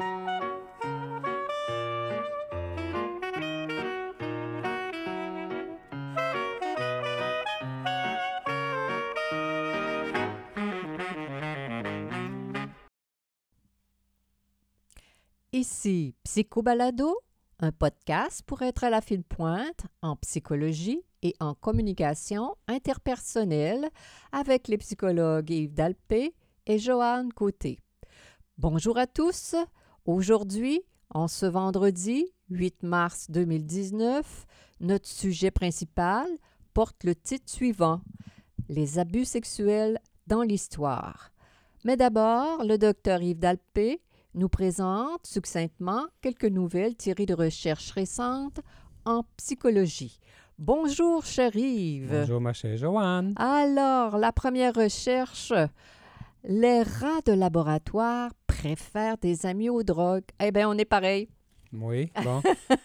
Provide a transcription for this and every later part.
Ici Psychobalado, un podcast pour être à la fine pointe en psychologie et en communication interpersonnelle avec les psychologues Yves Dalpé et Joanne Côté. Bonjour à tous. Aujourd'hui, en ce vendredi 8 mars 2019, notre sujet principal porte le titre suivant Les abus sexuels dans l'histoire. Mais d'abord, le docteur Yves Dalpé nous présente succinctement quelques nouvelles tirées de recherches récentes en psychologie. Bonjour, cher Yves. Bonjour, ma chère Joanne. Alors, la première recherche. Les rats de laboratoire préfèrent des amis aux drogues. Eh bien, on est pareil. Oui, bon.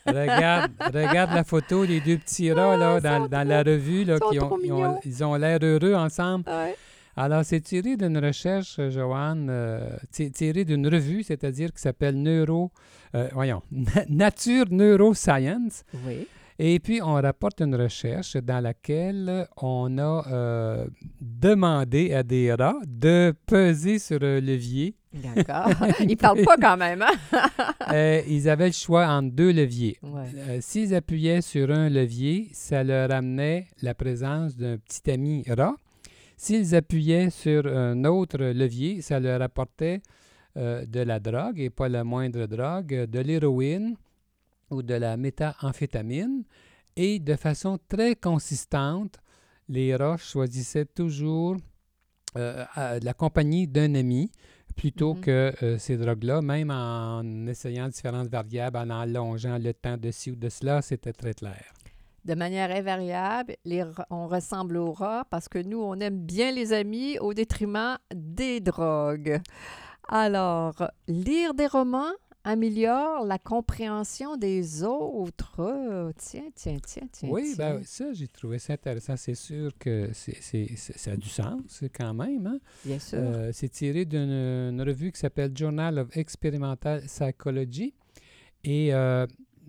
regarde, regarde la photo des deux petits rats là, dans, dans la revue. Là, qui ont, ils ont mignons. ils ont l'air heureux ensemble. Ouais. Alors, c'est tiré d'une recherche, euh, Joanne, euh, ti- tiré d'une revue, c'est-à-dire qui s'appelle Neuro... euh, voyons, Nature Neuroscience. Oui. Et puis, on rapporte une recherche dans laquelle on a euh, demandé à des rats de peser sur un levier. D'accord. Ils parlent pas quand même, hein? Euh, ils avaient le choix entre deux leviers. Ouais. Euh, S'ils appuyaient sur un levier, ça leur amenait la présence d'un petit ami rat. S'ils appuyaient sur un autre levier, ça leur apportait euh, de la drogue, et pas la moindre drogue, de l'héroïne ou de la méthamphétamine. Et de façon très consistante, les rats choisissaient toujours la compagnie d'un ami plutôt Mhm. que euh, ces drogues-là, même en essayant différentes variables, en allongeant le temps de ci ou de cela, c'était très clair. De manière invariable, les on ressemble aux rats parce que nous, on aime bien les amis au détriment des drogues. Alors, lire des romans améliore la compréhension des autres. Tiens, tiens, tiens, tiens. oui, tiens. ben, ça, j'ai trouvé ça intéressant. C'est sûr que c'est, c'est- c'est- ça a du sens quand même. hein? bien sûr. Euh, c'est tiré d'une une revue qui s'appelle Journal of Experimental Psychology. Et euh,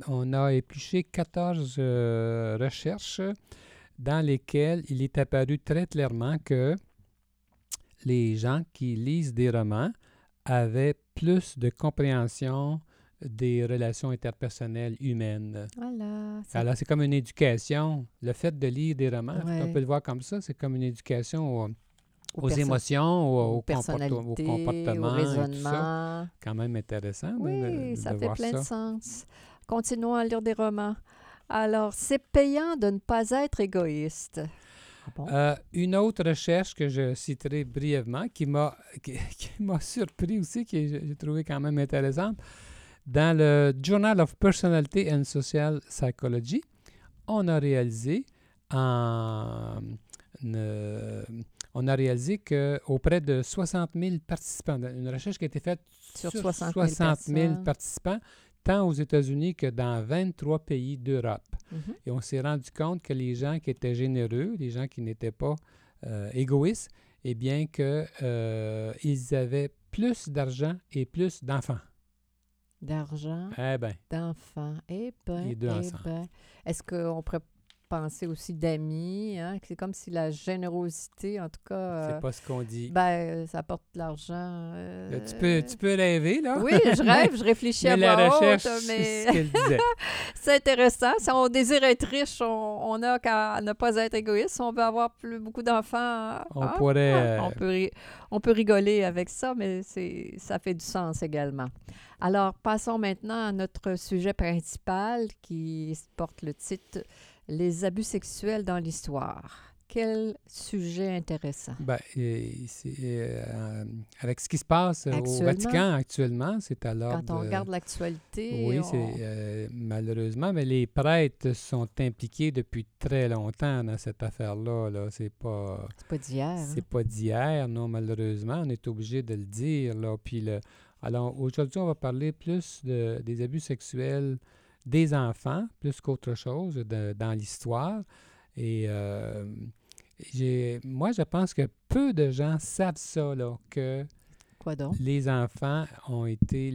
on a épluché 14 euh, recherches dans lesquelles il est apparu très clairement que les gens qui lisent des romans avaient plus de compréhension des relations interpersonnelles humaines. voilà. ça- Alors, c'est comme une éducation. Le fait de lire des romans, Ouais. on peut le voir comme ça, c'est comme une éducation aux, aux émotions, au, au aux comporte- au personnalités, comportement, au et tout ça. raisonnement. Quand même intéressant de- Oui, de, ça de fait voir plein ça. de sens. Continuons à lire des romans. Alors, c'est payant de ne pas être égoïste. Euh, une autre recherche que je citerai brièvement, qui m'a qui, qui m'a surpris aussi, que j'ai trouvé quand même intéressante, dans le Journal of Personality and Social Psychology, on a réalisé en, euh, on a réalisé que auprès de 60 000 participants, une recherche qui a été faite Sur sur 60 000 60 000 personnes. participants, tant aux États-Unis que dans 23 pays d'Europe. Mhm. Et on s'est rendu compte que les gens qui étaient généreux, les gens qui n'étaient pas euh, égoïstes, eh bien que euh, ils avaient plus d'argent et plus d'enfants. D'argent, Eh bien, d'enfants. Eh ben, Les deux eh ensemble. ben. Est-ce qu'on pourrait penser aussi d'amis? Hein? C'est comme si la générosité, en tout cas, c'est euh, pas ce qu'on dit. ben, ça apporte de l'argent. Euh, tu, peux, tu peux rêver, là. Oui, je rêve, je réfléchis mais à la recherche, haute, mais c'est intéressant. Si on désire être riche, on, on a qu'à ne pas être égoïste. Si on veut avoir plus, beaucoup d'enfants, On ah, pourrait... on, peut on peut rigoler avec ça, mais c'est, ça fait du sens également. Alors, passons maintenant à notre sujet principal qui porte le titre Les abus sexuels dans l'histoire. Quel sujet intéressant. Ben, et euh, avec ce qui se passe euh, au? Vatican actuellement, c'est l'ordre... Quand on de- regarde l'actualité, Oui, on- c'est euh, malheureusement, mais les prêtres sont impliqués depuis très longtemps dans cette affaire-là. Là. C'est pas... c'est pas d'hier. hein? C'est pas d'hier, non, malheureusement. On est obligé de le dire. Là. Puis le... Alors, aujourd'hui, on va parler plus de- des abus sexuels des enfants, plus qu'autre chose de- dans l'histoire. Et euh, moi, je pense que peu de gens savent ça, là, que Quoi donc? les enfants ont été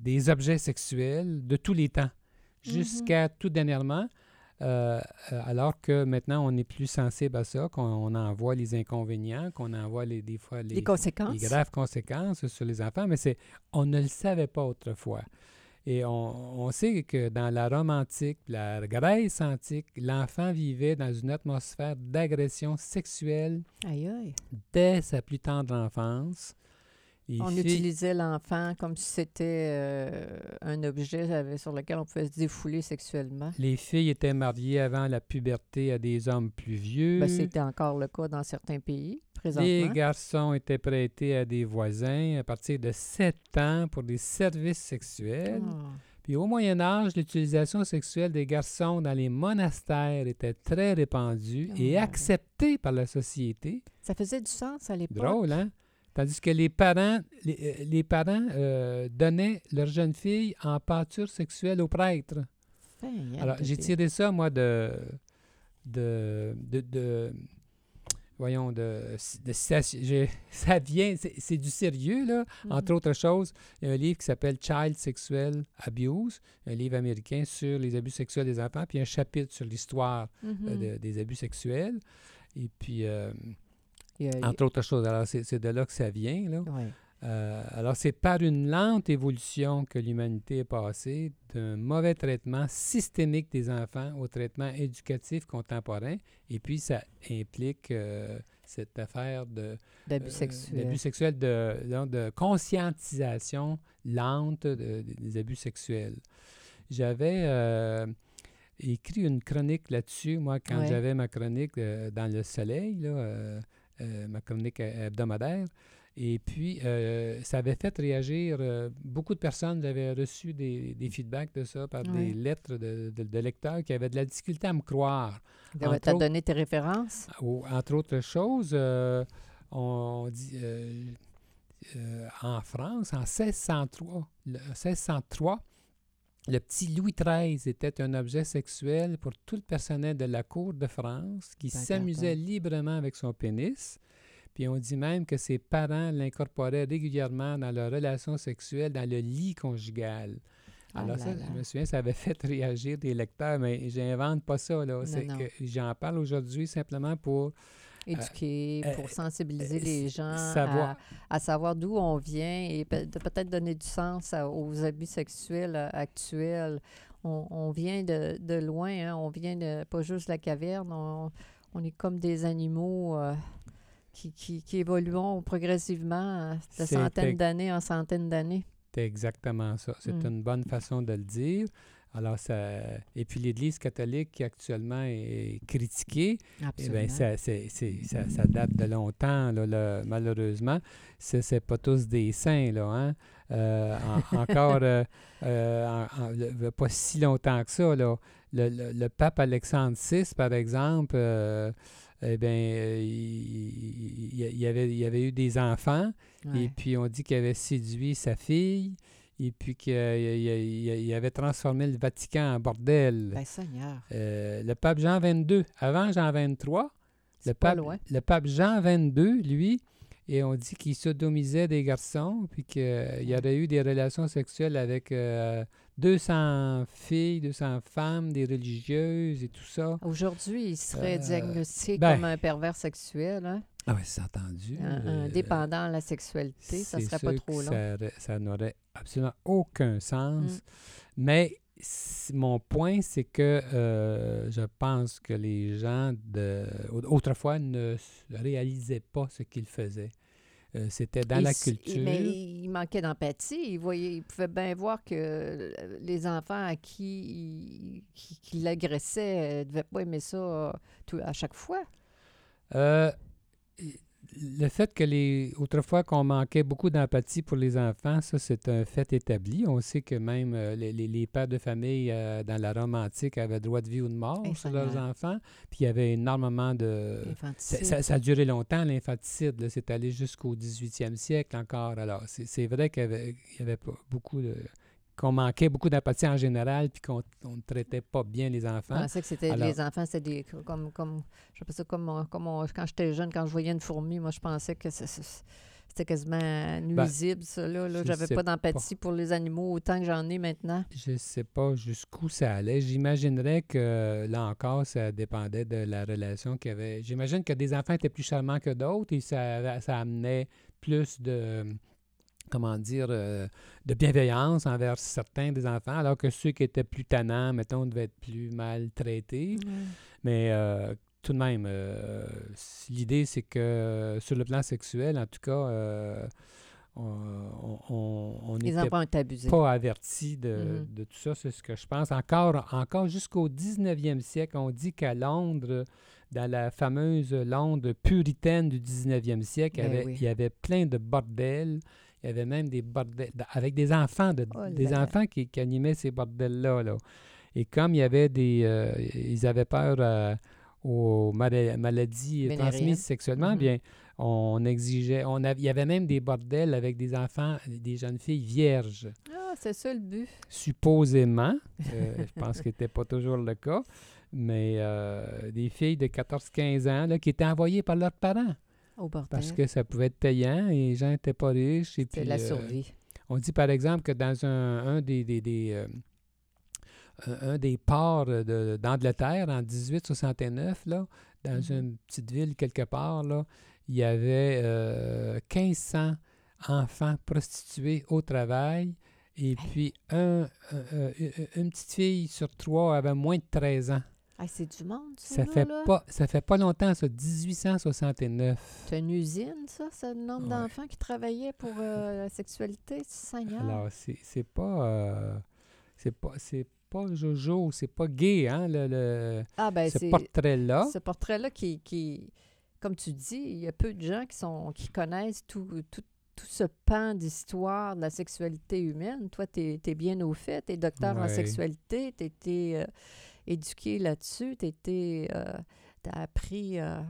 des objets sexuels de tous les temps, jusqu'à tout dernièrement, euh, euh, alors que maintenant on est plus sensible à ça, qu'on on en voit les inconvénients, qu'on en voit les, des fois les, Les conséquences? les graves conséquences sur les enfants, mais c'est on ne le savait pas autrefois. Et on, on sait que dans la Rome antique, la Grèce antique, l'enfant vivait dans une atmosphère d'agression sexuelle Aïe, aïe. dès sa plus tendre enfance. On utilisait l'enfant comme si c'était euh, un objet sur lequel on pouvait se défouler sexuellement. Les filles étaient mariées avant la puberté à des hommes plus vieux. Ben, C'était encore le cas dans certains pays, les garçons étaient prêtés à des voisins à partir de 7 ans pour des services sexuels. Ah. Puis au Moyen Âge, l'utilisation sexuelle des garçons dans les monastères était très répandue et Oh. acceptée par la société. Ça faisait du sens à l'époque. Drôle, hein? Tandis que les parents, les, euh, les parents euh, donnaient leur jeune fille en pâture sexuelle aux prêtres. Fin, Alors, j'ai tiré ça, moi, de. de. de. de- voyons, de. de ça vient. C'est du sérieux, là. Mhm. Entre autres choses, il y a un livre qui s'appelle Child Sexual Abuse, un livre américain sur les abus sexuels des enfants, puis un chapitre sur l'histoire euh, Mhm. de- des abus sexuels. Et puis, euh, a- a- entre autres choses, alors c'est c'est de là que ça vient, là. ouais. Euh, alors, c'est par une lente évolution que l'humanité est passée d'un mauvais traitement systémique des enfants au traitement éducatif contemporain. Et puis, ça implique euh, cette affaire de, D'abus euh, sexuels. d'abus sexuels, de, donc, de conscientisation lente de- de- des abus sexuels. J'avais euh, écrit une chronique là-dessus, moi, quand Ouais. j'avais ma chronique dans le soleil, là, ma chronique he- hebdomadaire. Et puis, euh, ça avait fait réagir euh, beaucoup de personnes. J'avais reçu des, des feedbacks de ça par des lettres de, de- de lecteurs qui avaient de la difficulté à me croire. Tu as donné tes références? Au- entre autres choses, euh, on dit en France, en 1603, le, 1603, le petit Louis XIII était un objet sexuel pour tout le personnel de la cour de France qui s'amusait librement avec son pénis. Puis on dit même que ses parents l'incorporaient régulièrement dans leur relation sexuelle dans le lit conjugal. Ah Alors là ça, là. je me souviens, ça avait fait réagir des lecteurs, mais j'invente pas ça. Là. C'est non. que j'en parle aujourd'hui simplement pour Éduquer, euh, pour sensibiliser euh, les gens savoir- à, à savoir d'où on vient et peut-être donner du sens à- aux abus sexuels euh, actuels. On, on vient de, de loin, hein, on vient de pas juste de la caverne, on, on est comme des animaux euh, qui, qui, qui évoluons progressivement de centaines d'années en centaines d'années. C'est exactement ça. C'est Mm. une bonne façon de le dire. Alors, ça... Et puis l'Église catholique qui actuellement est critiquée, eh bien, ça, c'est- c'est- ça, ça date de longtemps, là, malheureusement. Ce n'est pas tous des saints, là. Hein? Euh, en- encore, euh, euh, en- en- le- pas si longtemps que ça, là. Le, le- le pape Alexandre VI, par exemple, eh bien, euh, il, y avait, il y avait eu des enfants, et puis on dit qu'il avait séduit sa fille, et puis qu'il il- avait transformé le Vatican en bordel. Ben, Seigneur, Euh, le pape Jean XXII, avant Jean XXIII, le c'est pas pape, loin. le pape Jean XXII, lui, et on dit qu'il sodomisait des garçons, puis qu'il y aurait eu des relations sexuelles avec euh, 200 filles, 200 femmes, des religieuses et tout ça. Aujourd'hui, il serait Euh, diagnostiqué ben, comme un pervers sexuel, hein? Ah oui, c'est entendu. un, euh, dépendant à la sexualité, ça serait pas trop long. Ça, aurait- ça n'aurait absolument aucun sens. Mm. Mais mon point, c'est que euh, je pense que les gens de, au- autrefois ne réalisaient pas ce qu'ils faisaient. Euh, C'était dans la culture. Mais il manquait d'empathie. Il, voyait, il pouvait bien voir que euh, les enfants à qui il, qui, qui l'agressaient ne devaient pas aimer ça euh, tout, à chaque fois. Euh, le fait que les autrefois qu'on manquait beaucoup d'empathie pour les enfants, ça c'est un fait établi. On sait que même euh, les, les- les pères de famille euh, dans la Rome antique avaient droit de vie ou de mort sur leurs enfants. Puis il y avait énormément de... Ça, ça- a duré longtemps, l'infanticide. C'est allé jusqu'au 18e siècle encore. Alors, c'est vrai qu'il y avait, il y avait pas beaucoup de... qu'on manquait beaucoup d'empathie en général, puis qu'on on ne traitait pas bien les Je enfants. pensais que c'était Alors- les enfants, c'était des comme comme je sais pas ça comme, on- comme on- quand j'étais jeune, quand je voyais une fourmi, moi je pensais que C'était quasiment nuisible, ça. Là, là. Ben, je J'avais pas d'empathie pour les animaux autant que j'en ai maintenant. Je sais pas jusqu'où ça allait. J'imaginerais que, là encore, ça dépendait de la relation qu'il y avait. J'imagine que des enfants étaient plus charmants que d'autres et ça, ça amenait plus de, comment dire, euh, de bienveillance envers certains des enfants, alors que ceux qui étaient plus tannants, mettons, devaient être plus maltraités. Mais euh, tout de même, euh, l'idée, c'est que sur le plan sexuel, en tout cas, on- abusés. pas averti de, Mhm. de tout ça, c'est ce que je pense. Encore, encore jusqu'au 19e siècle, on dit qu'à Londres, dans la fameuse Londres puritaine du 19e siècle, il y Ben avait- oui. il y avait plein de bordels. Il y avait même des bordels avec des enfants, de, Oh des enfants qui, qui animaient ces bordels-là. là. Et comme il y avait des... euh, ils avaient peur euh, aux mala- maladies transmises sexuellement, Mhm. bien, on exigeait... On avait, il y avait même des bordels avec des enfants, des jeunes filles vierges Ah, c'est ça le but. supposément, euh, je pense que n'était pas toujours le cas, mais des filles de 14-15 ans là, qui étaient envoyées par leurs parents Au bordel. parce que ça pouvait être payant et les gens n'étaient pas riches. Puis, la euh, survie. on dit par exemple que dans un, un des, des- des, euh, un, des ports de- d'Angleterre en 1869, là, dans Mhm. une petite ville quelque part, là, il y avait euh, 1500 enfants prostitués au travail. Et puis, un, euh, euh, une petite fille sur trois avait moins de 13 ans. Ah, c'est du monde, ça, Ça fait, là? pas, ça fait pas longtemps, ça, 1869. C'est une usine, ça? C'est le nombre Ouais. d'enfants qui travaillaient pour euh, la sexualité, Seigneur? Alors, c'est c'est pas... euh, c'est pas... C'est pas Jojo, c'est pas gay, hein, le, le- ah, ben ce c'est... portrait-là. Ce portrait-là qui, qui, comme tu dis, il y a peu de gens qui, sont, qui connaissent tout, tout, tout ce pan d'histoire de la sexualité humaine. Toi, tu es, bien au fait, tu es docteur en sexualité, tu éduqué là-dessus, tu as appris euh,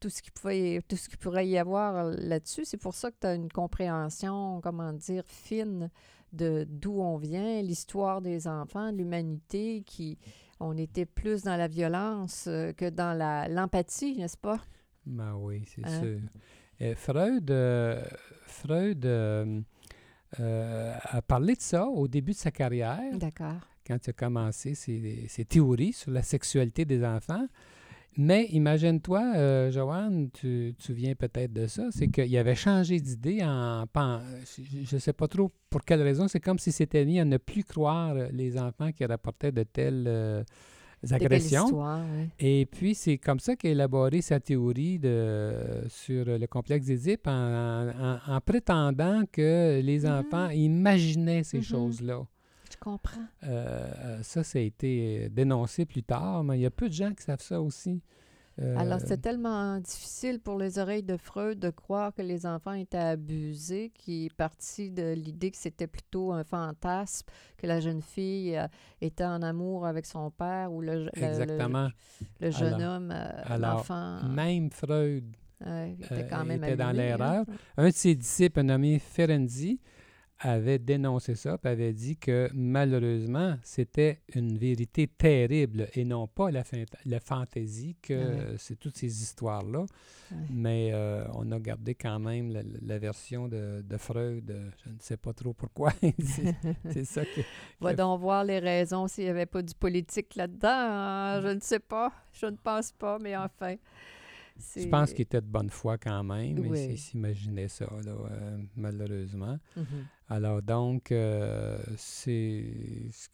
tout, ce qui pouvait, tout ce qui pourrait y avoir là-dessus. C'est pour ça que tu as une compréhension, comment dire, fine de d'où on vient, l'histoire des enfants, l'humanité, qui on était plus dans la violence euh, que dans la l'empathie, n'est-ce pas? Ben oui, c'est Hein? sûr. Euh, Freud, euh, Freud euh, euh, a parlé de ça au début de sa carrière, D'accord. Quand il a commencé ses, ses théories sur la sexualité des enfants. Mais imagine-toi, euh, Joanne, tu tu viens peut-être de ça, c'est qu'il avait changé d'idée en... Je ne sais pas trop pour quelle raison, c'est comme si c'était mis à ne plus croire les enfants qui rapportaient de telles euh, agressions. histoires. Et puis, c'est comme ça qu'il a élaboré sa théorie de, sur le complexe d'Édipe en, en- en prétendant que les Mhm. enfants imaginaient ces Mhm. choses-là. Comprends. Euh, euh, ça, ça a été dénoncé plus tard, mais il y a peu de gens qui savent ça aussi. Euh, Alors, c'est tellement difficile pour les oreilles de Freud de croire que les enfants étaient abusés qu'il est parti de l'idée que c'était plutôt un fantasme, que la jeune fille euh, était en amour avec son père ou le, le- le- Exactement. le, jeune Alors- homme, euh, l'enfant. Même Freud, ouais, il était euh, quand même était dans l'erreur. un de ses disciples nommé Ferenczi avait dénoncé ça, puis avait dit que malheureusement, c'était une vérité terrible et non pas la, fantaisie que Ouais. c'est toutes ces histoires-là. Ouais. Mais euh, on a gardé quand même la, la version de, de Freud. euh, Je ne sais pas trop pourquoi. c'est c'est ça que... Va donc voir les raisons s'il n'y avait pas du politique là-dedans. hein, Je ne sais pas. Je ne pense pas, mais enfin. Je pense qu'il était de bonne foi quand même, mais Oui. il s'imaginait ça, là, euh, malheureusement. Mhm. Alors donc, euh, c'est ce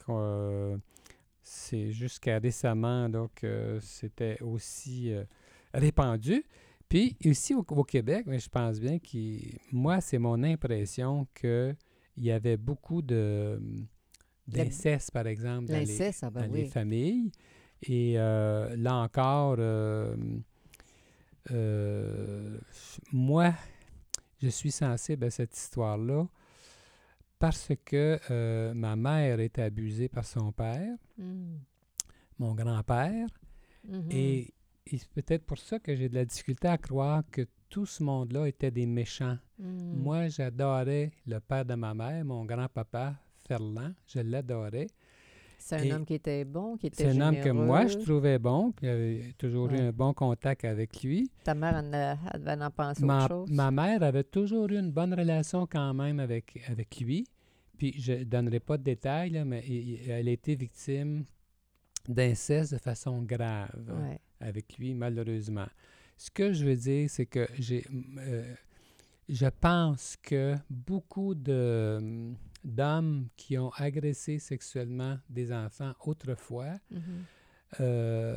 jusqu'à récemment donc c'était aussi euh, répandu. Puis aussi au, au Québec, mais je pense bien que moi c'est mon impression que il y avait beaucoup de d'inceste par exemple dans les, ah ben dans les familles. Et euh, là encore, euh, euh, moi, je suis sensible à cette histoire-là parce que euh, ma mère était abusée par son père, Mm. mon grand-père, Mhm. et, et c'est peut-être pour ça que j'ai de la difficulté à croire que tout ce monde-là était des méchants. Mm. Moi, j'adorais le père de ma mère, mon grand-papa, Ferland, je l'adorais. C'est un Et homme qui était bon, qui était C'est un homme que moi, je trouvais bon, puis j'avais toujours eu un bon contact avec lui. Ta mère, elle, ne- elle devait en penser Ma, autre chose. ma mère avait toujours eu une bonne relation quand même avec, avec lui. Puis je ne donnerai pas de détails, là, mais elle a été victime d'inceste de façon grave Ouais. avec lui, malheureusement. Ce que je veux dire, c'est que j'ai, euh, je pense que beaucoup de, d'hommes qui ont agressé sexuellement des enfants autrefois Mhm. euh,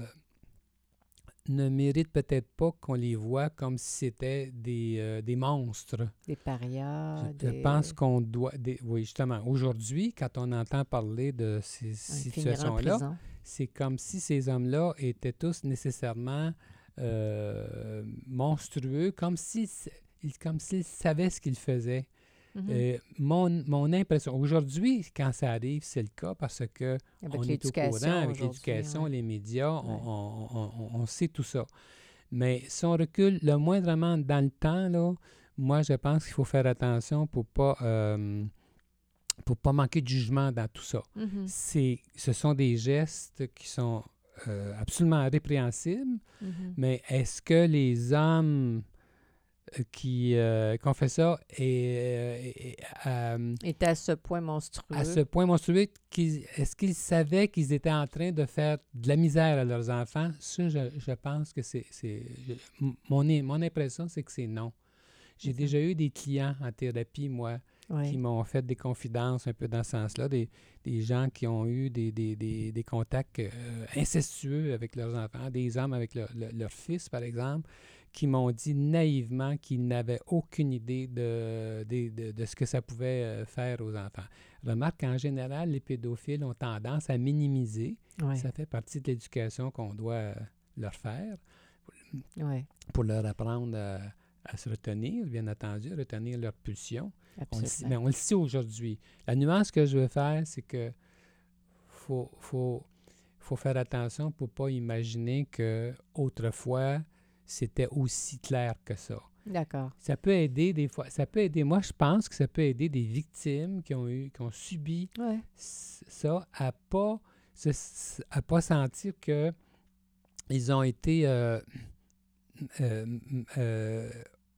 ne méritent peut-être pas qu'on les voit comme si c'était des, euh, des monstres. Des parias. Je- des... pense qu'on doit... des- oui, justement. Aujourd'hui, quand on entend parler de ces situations-là, c'est comme si ces hommes-là étaient tous nécessairement euh, monstrueux, comme s'ils comme s'ils savaient ce qu'ils faisaient. Mhm. Euh, mon, mon impression, aujourd'hui, quand ça arrive, c'est le cas parce que Avec on est au courant avec l'éducation, ouais. les médias, on- Ouais. on, on- on- on sait tout ça. Mais si on recule le moindrement dans le temps, là, moi, je pense qu'il faut faire attention pour pas euh, pour pas manquer de jugement dans tout ça. Mhm. C'est, ce sont des gestes qui sont euh, absolument répréhensibles, Mhm. mais est-ce que les hommes qui, euh, ont fait ça et, était à ce point monstrueux. à ce point monstrueux, est-ce qu'ils savaient qu'ils étaient en train de faire de la misère à leurs enfants? Ça, je, je pense que c'est... mon, mon impression, c'est que c'est non. J'ai déjà eu des clients en thérapie, moi, qui m'ont fait des confidences un peu dans ce sens-là, des, des gens qui ont eu des, des, des, des contacts euh, incestueux avec leurs enfants, des hommes avec leur, leur- leur fils, par exemple, qui m'ont dit naïvement qu'ils n'avaient aucune idée de, de, de- de ce que ça pouvait euh, faire aux enfants. Remarque qu'en général, les pédophiles ont tendance à minimiser. Ouais. Ça fait partie de l'éducation qu'on doit euh, leur faire Ouais. pour leur apprendre à, à se retenir, bien entendu, retenir leur pulsion. On le, sait, Absolument. mais on le sait aujourd'hui. La nuance que je veux faire, c'est que faut, faut, faut faire attention pour pas imaginer que autrefois c'était aussi clair que ça. D'accord. Ça peut aider des fois. Ça peut aider. Moi, je pense que ça peut aider des victimes qui ont eu, qui ont subi Ouais. ça à pas se- à pas sentir que ils ont été euh, euh, euh,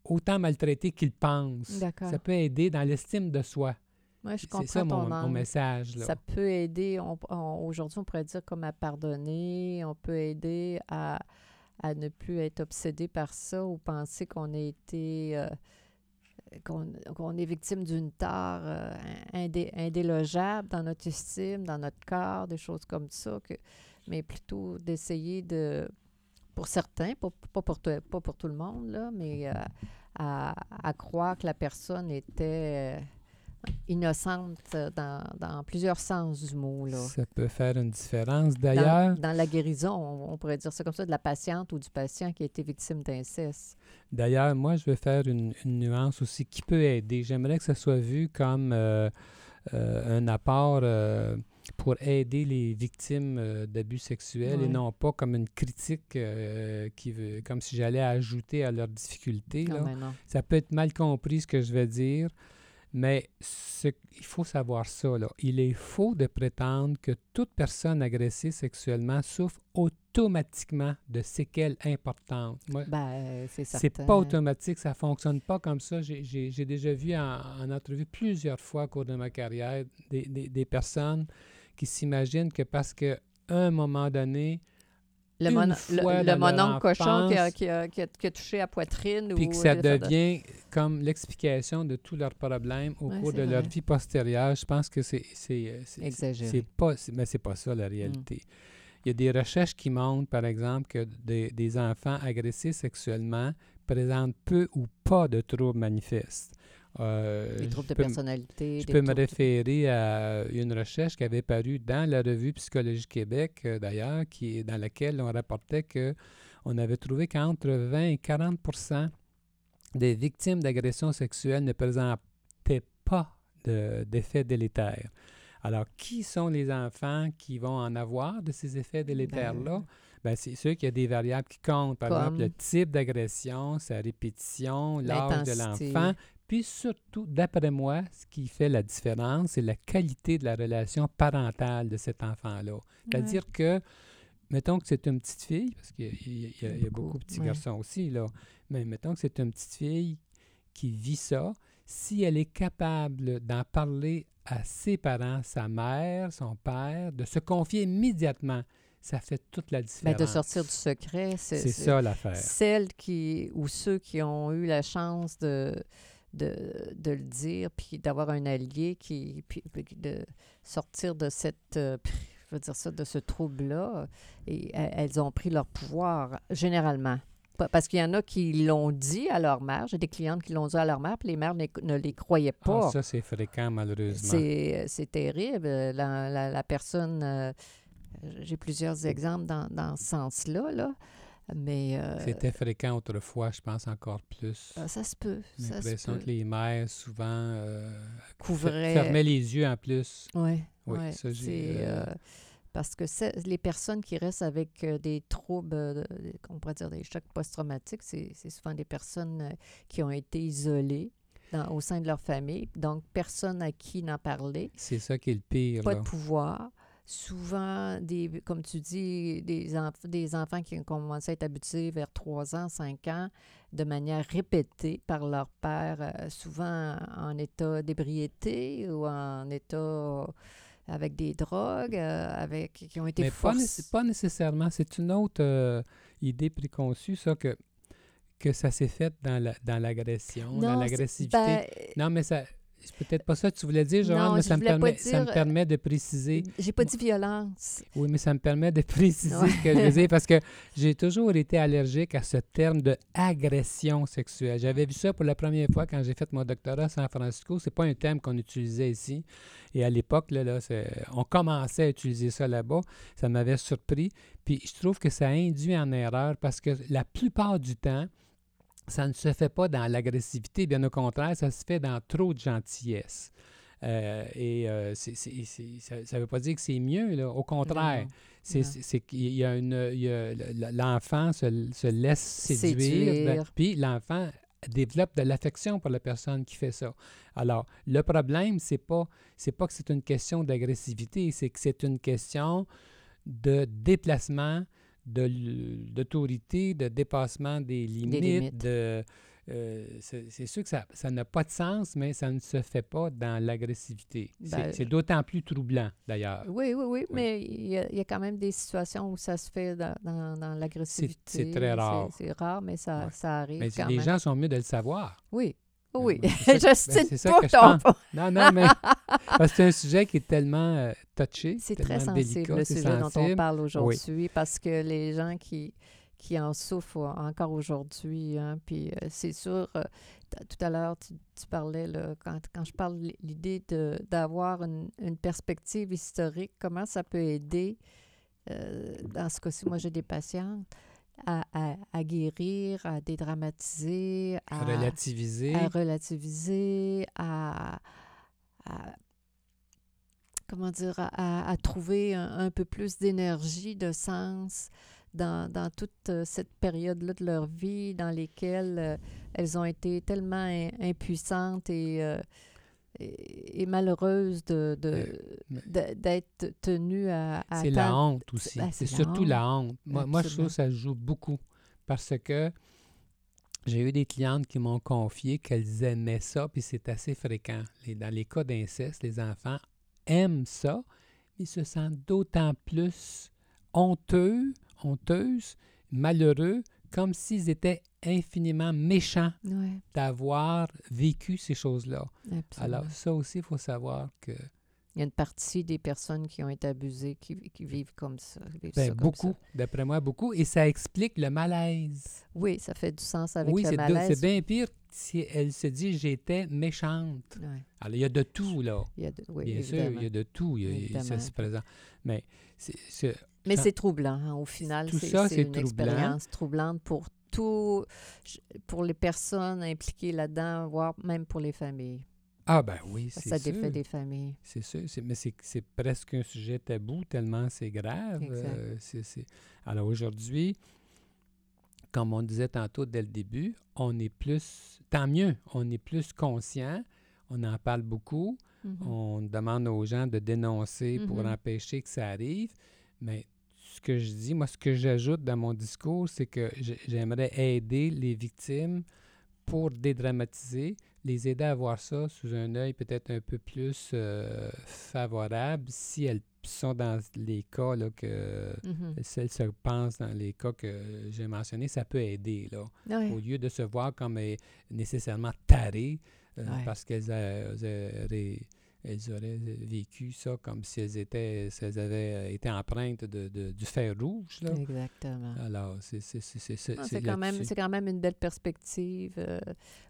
autant maltraités qu'ils pensent. D'accord. Ça peut aider dans l'estime de soi. Ouais, je C'est comprends ça ton mon, angle. message. Là. Ça peut aider, on- on- aujourd'hui, on pourrait dire comme à pardonner, on peut aider à, à ne plus être obsédé par ça ou penser qu'on a été, euh, qu'on est victime d'une tare euh, indé- indélogeable dans notre estime, dans notre corps, des choses comme ça, que, mais plutôt d'essayer de, pour certains, pas, pas, pour, tout- pour tout le monde, là, mais euh, à, à croire que la personne était... innocente euh, dans, dans plusieurs sens du mot. Là. Ça peut faire une différence. D'ailleurs, dans la guérison, on, on pourrait dire ça comme ça, de la patiente ou du patient qui a été victime d'inceste. D'ailleurs, moi, je vais faire une, une nuance aussi qui peut aider. J'aimerais que ça soit vu comme euh, euh, un apport euh, pour aider les victimes euh, d'abus sexuels et non pas comme une critique euh, qui veut, comme si j'allais ajouter à leurs difficultés. Là. Ça peut être mal compris ce que je vais dire, mais ce- il faut savoir ça. Là. Il est faux de prétendre que toute personne agressée sexuellement souffre automatiquement de séquelles importantes. Moi, Ben, euh, c'est certain. c'est pas automatique, ça fonctionne pas comme ça. J'ai- déjà vu en, en entrevue plusieurs fois au cours de ma carrière des, des- des personnes qui s'imaginent que parce qu'à un moment donné, Le, mon, le, le mononcle cochon qui a, enfance, qui, a, qui a- qui a touché à poitrine. puis ou que ça de- devient comme l'explication de tous leurs problèmes au Ouais, cours de leur vie postérieure, je pense que c'est euh, Exagéré. c'est pas mais c'est pas ça la réalité. Il y a des recherches qui montrent par exemple que des, des enfants agressés sexuellement présentent peu ou pas de troubles manifestes. Euh, je troubles de peux personnalité. je peux me référer à une recherche qui avait paru dans la revue Psychologie Québec, euh, d'ailleurs, qui dans laquelle on rapportait que on avait trouvé qu'entre 20 et 40 des victimes d'agressions sexuelles ne présentaient pas de- d'effets délétères. Alors, qui sont les enfants qui vont en avoir de ces effets délétères-là? Ben, c'est sûr qu'il y a des variables qui comptent. Par exemple, le type d'agression, sa répétition, l'âge de l'enfant, Puis surtout, d'après moi, ce qui fait la différence, c'est la qualité de la relation parentale de cet enfant-là. C'est-à-dire que, mettons que c'est une petite fille, parce qu'il y, y, a beaucoup de petits garçons aussi, là, mais mettons que c'est une petite fille qui vit ça, si elle est capable d'en parler à ses parents, sa mère, son père, de se confier immédiatement, ça fait toute la différence. Bien, de sortir du secret, c'est ça l'affaire. Celles qui, ou ceux qui ont eu la chance de, de, de le dire, puis d'avoir un allié qui, puis, de sortir de cette, euh, je veux dire ça, de ce trouble-là, et elles ont pris leur pouvoir, généralement. Parce qu'il y en a qui l'ont dit à leur mère. J'ai des clientes qui l'ont dit à leur mère, puis les mères ne, les croyaient ah, pas. ça, c'est fréquent, malheureusement. C'est terrible. La, la, personne. Euh, j'ai plusieurs exemples dans, dans ce sens-là. Là. Mais. Euh, C'était fréquent autrefois, je pense encore plus. Ah, ça se peut. J'ai l'impression que les mères, souvent, euh, couvraient. fermaient les yeux en plus. Ouais, oui. Oui, ça, j'ai parce que les personnes qui restent avec euh, des troubles, euh, on pourrait dire des chocs post-traumatiques, c'est souvent des personnes euh, qui ont été isolées au sein de leur famille, donc personne à qui n'en parler. C'est ça qui est le pire. Pas de pouvoir. Souvent, des, comme tu dis, des, des enfants qui ont commencé à être habitués vers 3 ans, 5 ans, de manière répétée par leur père, souvent en état d'ébriété ou en état avec des drogues, euh, avec, qui ont été Mais Pas, pas nécessairement. C'est une autre euh, idée préconçue, ça, que, que ça s'est fait dans l'agression, dans l'agressivité. Ben, non, mais ça, c'est peut-être pas ça que tu voulais dire, Joanne, mais ça me, permet, ça me permet de préciser. J'ai pas dit violence. Oui, mais ça me permet de préciser ce que je veux dire parce que j'ai toujours été allergique à ce terme de agression sexuelle. J'avais vu ça pour la première fois quand j'ai fait mon doctorat à San Francisco. C'est pas un terme qu'on utilisait ici. Et à l'époque, là, là on commençait à utiliser ça là-bas. Ça m'avait surpris. Puis je trouve que ça induit en erreur parce que la plupart du temps, ça ne se fait pas dans l'agressivité, bien au contraire, ça se fait dans trop de gentillesse. Euh, et euh, ça ne veut pas dire que c'est mieux, là. au contraire. C'est qu'il y a une. L'enfant se, se, laisse séduire, puis l'enfant développe de l'affection pour la personne qui fait ça. Alors, le problème, c'est pas, pas que c'est une question d'agressivité, c'est que c'est une question de déplacement d'autorité, de, dépassement des limites. De, euh, c'est sûr que ça n'a pas de sens, mais ça ne se fait pas dans l'agressivité. c'est ben, d'autant plus troublant, d'ailleurs. Oui, oui, oui, mais il y, a, quand même des situations où ça se fait dans, dans, l'agressivité. C'est très rare. C'est rare, mais ça, ça arrive. Mais quand les gens sont mieux de le savoir. Oui, oui, je cite pas ton... Non, non, mais parce que c'est un sujet qui est tellement euh, touché, C'est très sensible, le sujet dont on parle aujourd'hui, parce que les gens qui, qui en souffrent encore aujourd'hui, hein, puis euh, c'est sûr, euh, tout à l'heure, tu, parlais, là, quand, quand je parle l'idée d'avoir une, une, perspective historique, comment ça peut aider, dans ce cas-ci, moi j'ai des patientes, à, guérir, à dédramatiser, à, relativiser, à relativiser, à, comment dire, à, trouver un, peu plus d'énergie, de sens dans, dans toute euh, cette période-là de leur vie dans lesquelles euh, elles ont été tellement impuissantes et euh, et, malheureuse de, d'être tenue à, C'est la honte aussi. Ben, c'est surtout la honte. Moi, moi, je trouve que ça joue beaucoup parce que j'ai eu des clientes qui m'ont confié qu'elles aimaient ça, puis c'est assez fréquent. dans les cas d'inceste, les enfants aiment ça, mais se sentent d'autant plus honteux, honteuses, malheureux, comme s'ils étaient infiniment méchant d'avoir vécu ces choses-là. Alors, ça aussi, il faut savoir que. Il y a une partie des personnes qui ont été abusées qui, vivent comme ça. Ben, beaucoup, d'après moi, beaucoup. Et ça explique le malaise. Oui, ça fait du sens avec le malaise. Oui, c'est bien pire si elle se dit j'étais méchante. Alors, il y a de tout, là. Il y a de, oui, Bien sûr, il y a de tout. ça se présente. Mais c'est. Mais c'est troublant, hein, au final. Tout ça, c'est une expérience troublante pour tout pour les personnes impliquées là-dedans, voire même pour les familles. Ah ben oui, c'est Ça défait des familles. C'est sûr, mais c'est presque un sujet tabou tellement c'est grave. Euh, alors aujourd'hui, comme on disait tantôt dès le début, on est plus, tant mieux, on est plus conscient, on en parle beaucoup, Mhm. on demande aux gens de dénoncer pour Mhm. empêcher que ça arrive, mais ce que je dis, moi, ce que j'ajoute dans mon discours, c'est que j'aimerais aider les victimes pour dédramatiser, les aider à voir ça sous un œil peut-être un peu plus euh, favorable si elles sont dans les cas là, que Mhm. si elles se pensent dans les cas que j'ai mentionnés, ça peut aider là Ouais. au lieu de se voir comme euh, nécessairement tarées euh, Ouais. parce qu'elles elles auraient, auraient vécu ça comme si elles étaient si elles avaient euh, été empreintes de, de- du fer rouge. Là. Exactement. Alors, c'est c'est- c'est- c'est- c'est- Ah, quand, même, quand même une belle perspective euh,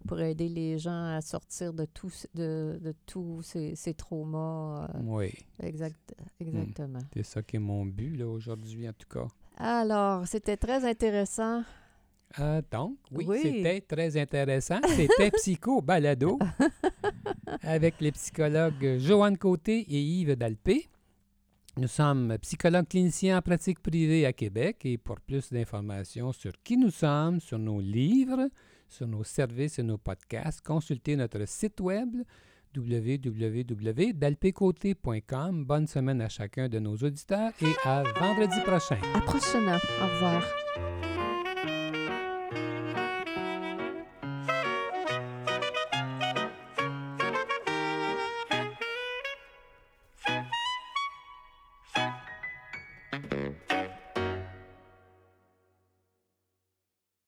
pour aider les gens à sortir de tous de, de tous ces, ces traumas. euh, Oui, exact, exactement. c'est ça qui est mon but là, aujourd'hui, en tout cas. Alors, c'était très intéressant. Ah, donc, oui, Oui. c'était très intéressant. C'était Psycho Balado avec les psychologues Joanne Côté et Yves Dalpé. Nous sommes psychologues cliniciens en pratique privée à Québec et pour plus d'informations sur qui nous sommes, sur nos livres, sur nos services et nos podcasts, consultez notre site web www.dalpécoté.com. Bonne semaine à chacun de nos auditeurs et à vendredi prochain. À prochainement. Au revoir.